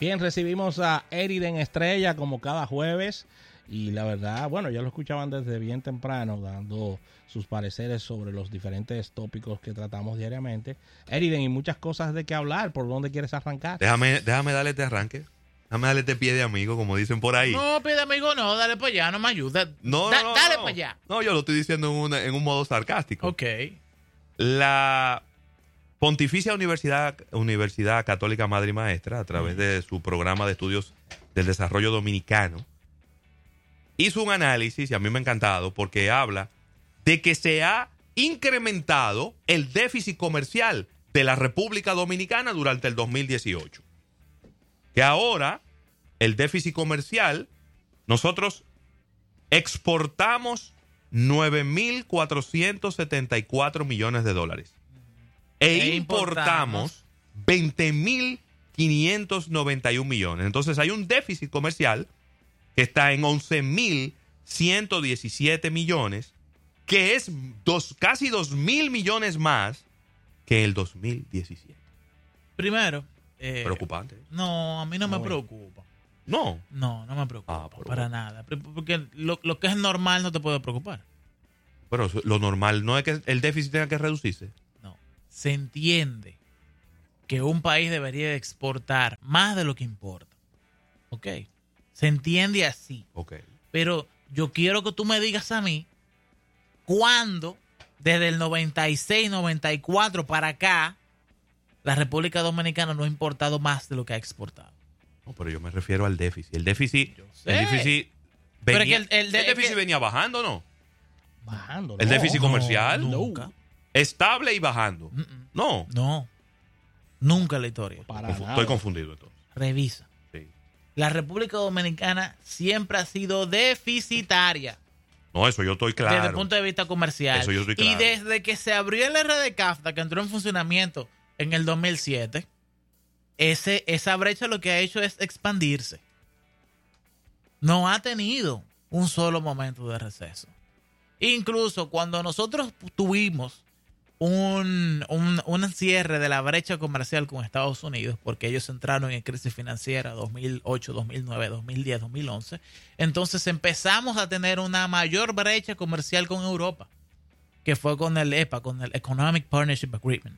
Bien, recibimos a Eriden Estrella como cada jueves y la verdad, bueno, ya lo escuchaban desde bien temprano dando sus pareceres sobre los diferentes tópicos que tratamos diariamente. Eriden, y muchas cosas de qué hablar, ¿por dónde quieres arrancar? Déjame, déjame darle este arranque. Déjame darle este pie de amigo, como dicen por ahí. No, pie de amigo, no, dale para allá, no me ayuda. No, Da- no, no, dale no. para allá. No, yo lo estoy diciendo en, una- en un modo sarcástico. Ok. La Pontificia Universidad, Universidad Católica Madre y Maestra, a través de su programa de estudios del desarrollo dominicano, hizo un análisis, y a mí me ha encantado, porque habla de que se ha incrementado el déficit comercial de la República Dominicana durante el 2018. Que ahora el déficit comercial, nosotros exportamos 9.474 millones de dólares. E, E importamos 20.591 millones. Entonces hay un déficit comercial que está en 11.117 millones, que es dos, casi 2.000 millones más que el 2017. Primero. eh, Preocupante. No, a mí no me preocupa. No. No, no me preocupa. Ah, para bueno. nada. Porque lo, lo que es normal no te puede preocupar. Pero eso- lo normal no es que el déficit tenga que reducirse. Se entiende que un país debería de exportar más de lo que importa. ¿Ok? Se entiende así. Ok. Pero yo quiero que tú me digas a mí cuándo, desde el 96, 94 para acá, la República Dominicana no ha importado más de lo que ha exportado. No, pero yo me refiero al déficit. El déficit, el déficit Pero es venía, que el- el déficit que- venía bajando, ¿no? Bajando. El no. déficit comercial, No, nunca. Estable y bajando. Mm, mm. No. No. Nunca en la historia. Para Confu- nada. Estoy confundido entonces. Revisa. Sí. La República Dominicana siempre ha sido deficitaria No, eso yo estoy claro. desde el punto de vista comercial. Eso yo estoy Y claro. desde que se abrió el RD CAFTA, que entró en funcionamiento en el 2007, ese, esa brecha lo que ha hecho es expandirse. No ha tenido un solo momento de receso. Incluso cuando nosotros tuvimos un, un, un cierre de la brecha comercial con Estados Unidos, porque ellos entraron en crisis financiera 2008, 2009, 2010, 2011, entonces empezamos a tener una mayor brecha comercial con Europa, que fue con el EPA, con el Economic Partnership Agreement,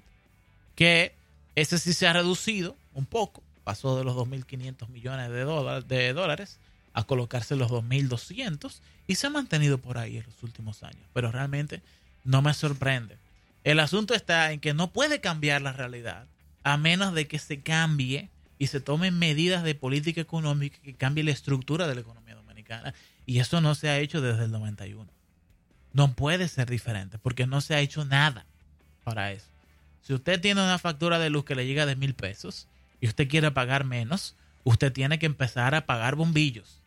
que ese sí se ha reducido un poco, pasó de los 2.500 millones de, dólar- de dólares a colocarse los 2.200 y se ha mantenido por ahí en los últimos años, pero realmente no me sorprende. El asunto está en que no puede cambiar la realidad a menos de que se cambie y se tomen medidas de política económica que cambie la estructura de la economía dominicana. Y eso no se ha hecho desde el 91. No puede ser diferente porque no se ha hecho nada para eso. Si usted tiene una factura de luz que le llega de mil pesos y usted quiere pagar menos, usted tiene que empezar a pagar bombillos.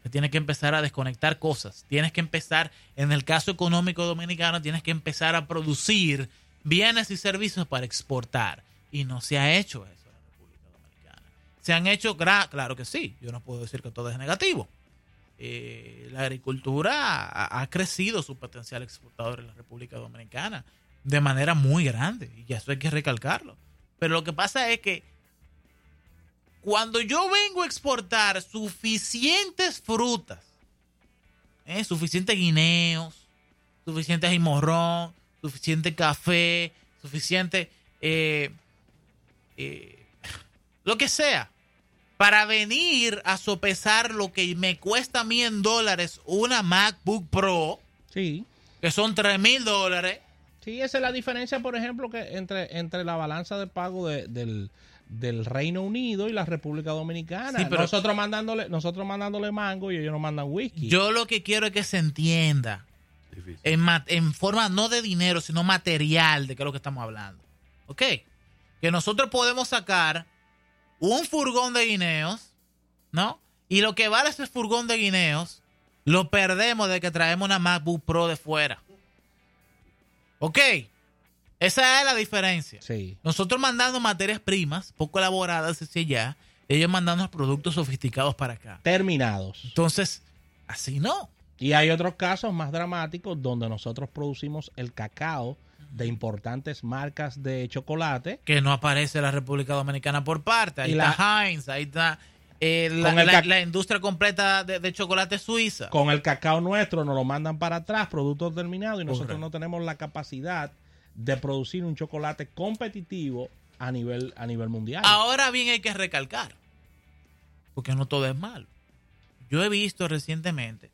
Usted tiene que empezar a desconectar cosas. Tienes que empezar, en el caso económico dominicano, tienes que empezar a producir bienes y servicios para exportar. Y no se ha hecho eso en la República Dominicana. Se han hecho, claro que sí, yo no puedo decir que todo es negativo. Eh, la agricultura ha, ha crecido su potencial exportador en la República Dominicana de manera muy grande. Y eso hay que recalcarlo. Pero lo que pasa es que cuando yo vengo a exportar suficientes frutas, ¿eh? suficientes guineos, suficiente morrón, suficiente café, suficiente eh, eh, lo que sea, para venir a sopesar lo que me cuesta a mí en dólares una MacBook Pro, Sí. que son 3 mil dólares. Sí, esa es la diferencia, por ejemplo, que entre, entre la balanza de pago de- del, del Reino Unido y la República Dominicana. Sí, pero- nosotros mandándole, nosotros mandándole mango y ellos nos mandan whisky. Yo lo que quiero es que se entienda Difícil. en, en forma no de dinero, sino material de qué es lo que estamos hablando. ¿Ok? Que nosotros podemos sacar un furgón de guineos, ¿no? Y lo que vale ese furgón de guineos, lo perdemos de que traemos una MacBook Pro de fuera. ¿Ok? Esa es la diferencia. Sí. Nosotros mandando materias primas, poco elaboradas hacia allá, ellos mandando productos sofisticados para acá. Terminados. Entonces, así no. Y hay otros casos más dramáticos donde nosotros producimos el cacao de importantes marcas de chocolate. Que no aparece la República Dominicana por parte. Ahí Y está la- Heinz, ahí está eh, la, la- la industria completa de, de chocolate suiza. Con el cacao nuestro nos lo mandan para atrás, productos terminados, y nosotros Correcto. no tenemos la capacidad de producir un chocolate competitivo a nivel, a nivel mundial. Ahora bien hay que recalcar, porque no todo es malo. Yo he visto recientemente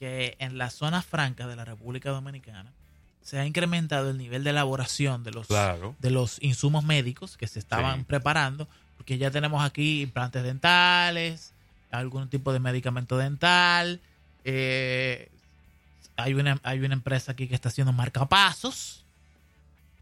que en las zonas francas de la República Dominicana se ha incrementado el nivel de elaboración de los, Claro. de los insumos médicos que se estaban Sí. preparando, porque ya tenemos aquí implantes dentales, algún tipo de medicamento dental, eh, hay, una, hay una empresa aquí que está haciendo marcapasos,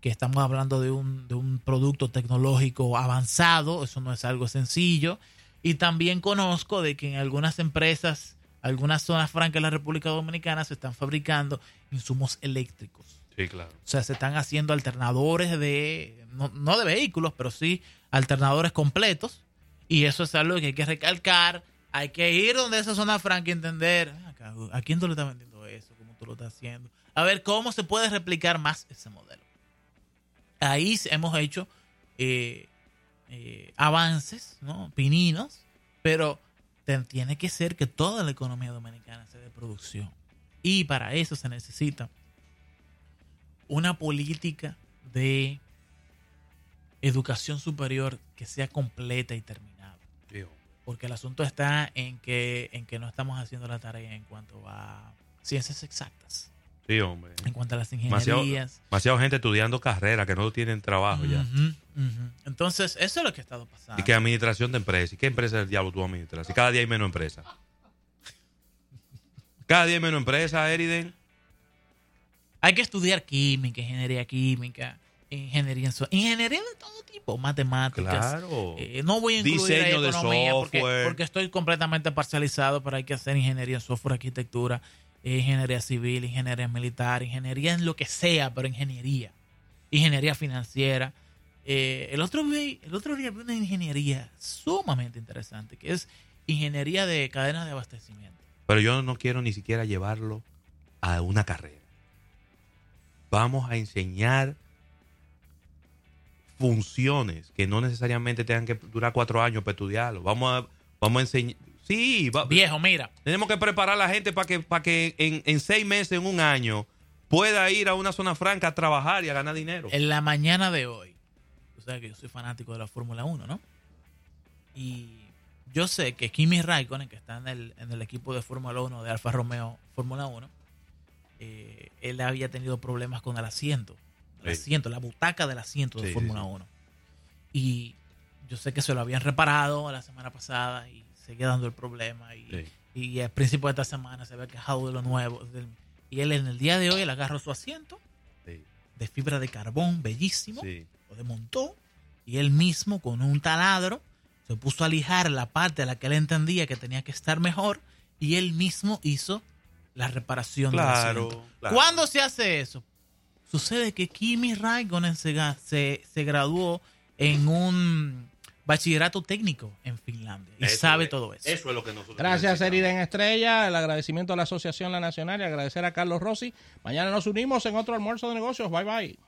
que estamos hablando de un, de un producto tecnológico avanzado, eso no es algo sencillo, y también conozco de que en algunas empresas, algunas zonas francas de la República Dominicana se están fabricando insumos eléctricos. Sí, claro. O sea, se están haciendo alternadores de, no, no de vehículos, pero sí alternadores completos. Y eso es algo que hay que recalcar. Hay que ir donde esa zona franca y entender, "Ven acá, ¿a quién tú le estás vendiendo eso? ¿Cómo tú lo estás haciendo? A ver cómo se puede replicar más ese modelo. Ahí hemos hecho eh, eh, avances, ¿no? Pininos, pero tiene que ser que toda la economía dominicana sea de producción. Y para eso se necesita una política de educación superior que sea completa y terminada. Porque el asunto está en que, en que no estamos haciendo la tarea en cuanto a ciencias exactas, Sí, hombre. en cuanto a las ingenierías. demasiado gente estudiando carrera que no tienen trabajo ya. Entonces, eso es lo que ha estado pasando. Y que administración de empresas. ¿Y qué empresa del diablo tú administras? Y cada día hay menos empresas. Cada día hay menos empresas, Eriden. Hay que estudiar química, ingeniería química, ingeniería ingeniería de todo tipo, matemáticas. Claro. Eh, no voy a incluir Diseño de economía porque, software. porque estoy completamente parcializado, pero hay que hacer ingeniería en software, arquitectura, ingeniería civil, ingeniería militar, ingeniería en lo que sea, pero ingeniería. Ingeniería financiera. Eh, el, otro el otro día vi una ingeniería sumamente interesante, que es ingeniería de cadenas de abastecimiento. Pero yo no quiero ni siquiera llevarlo a una carrera. Vamos a enseñar funciones que no necesariamente tengan que durar cuatro años para estudiarlo. Vamos a, vamos a enseñar. Sí, va- Viejo, mira, tenemos que preparar a la gente para que, para que en, en seis meses, en un año, pueda ir a una zona franca a trabajar y a ganar dinero. en la mañana de hoy, tú sabes que yo soy fanático de la Fórmula 1, ¿no? Y yo sé que Kimi Raikkonen, que está en el, en el equipo de Fórmula 1 de Alfa Romeo Fórmula 1, eh, él había tenido problemas con el asiento, el Sí. asiento, la butaca del asiento de Sí, Fórmula sí, sí. 1. Y yo sé que se lo habían reparado la semana pasada y seguía dando el problema. Y, Sí. y al principio de esta semana se había quejado de lo nuevo. del- y él en el día de hoy él agarró su asiento Sí, de fibra de carbón, bellísimo, sí. lo desmontó y él mismo con un taladro se puso a lijar la parte a la que él entendía que tenía que estar mejor y él mismo hizo la reparación del Claro, asiento. claro. ¿Cuándo se hace eso? Sucede que Kimi Raikkonen se, se, se graduó en un bachillerato técnico en Finlandia y sabe todo eso. Eso es lo que nosotros. Gracias, Eriden Estrella. El agradecimiento a la Asociación La Nacional y agradecer a Carlos Rossi. Mañana nos unimos en otro almuerzo de negocios. Bye bye.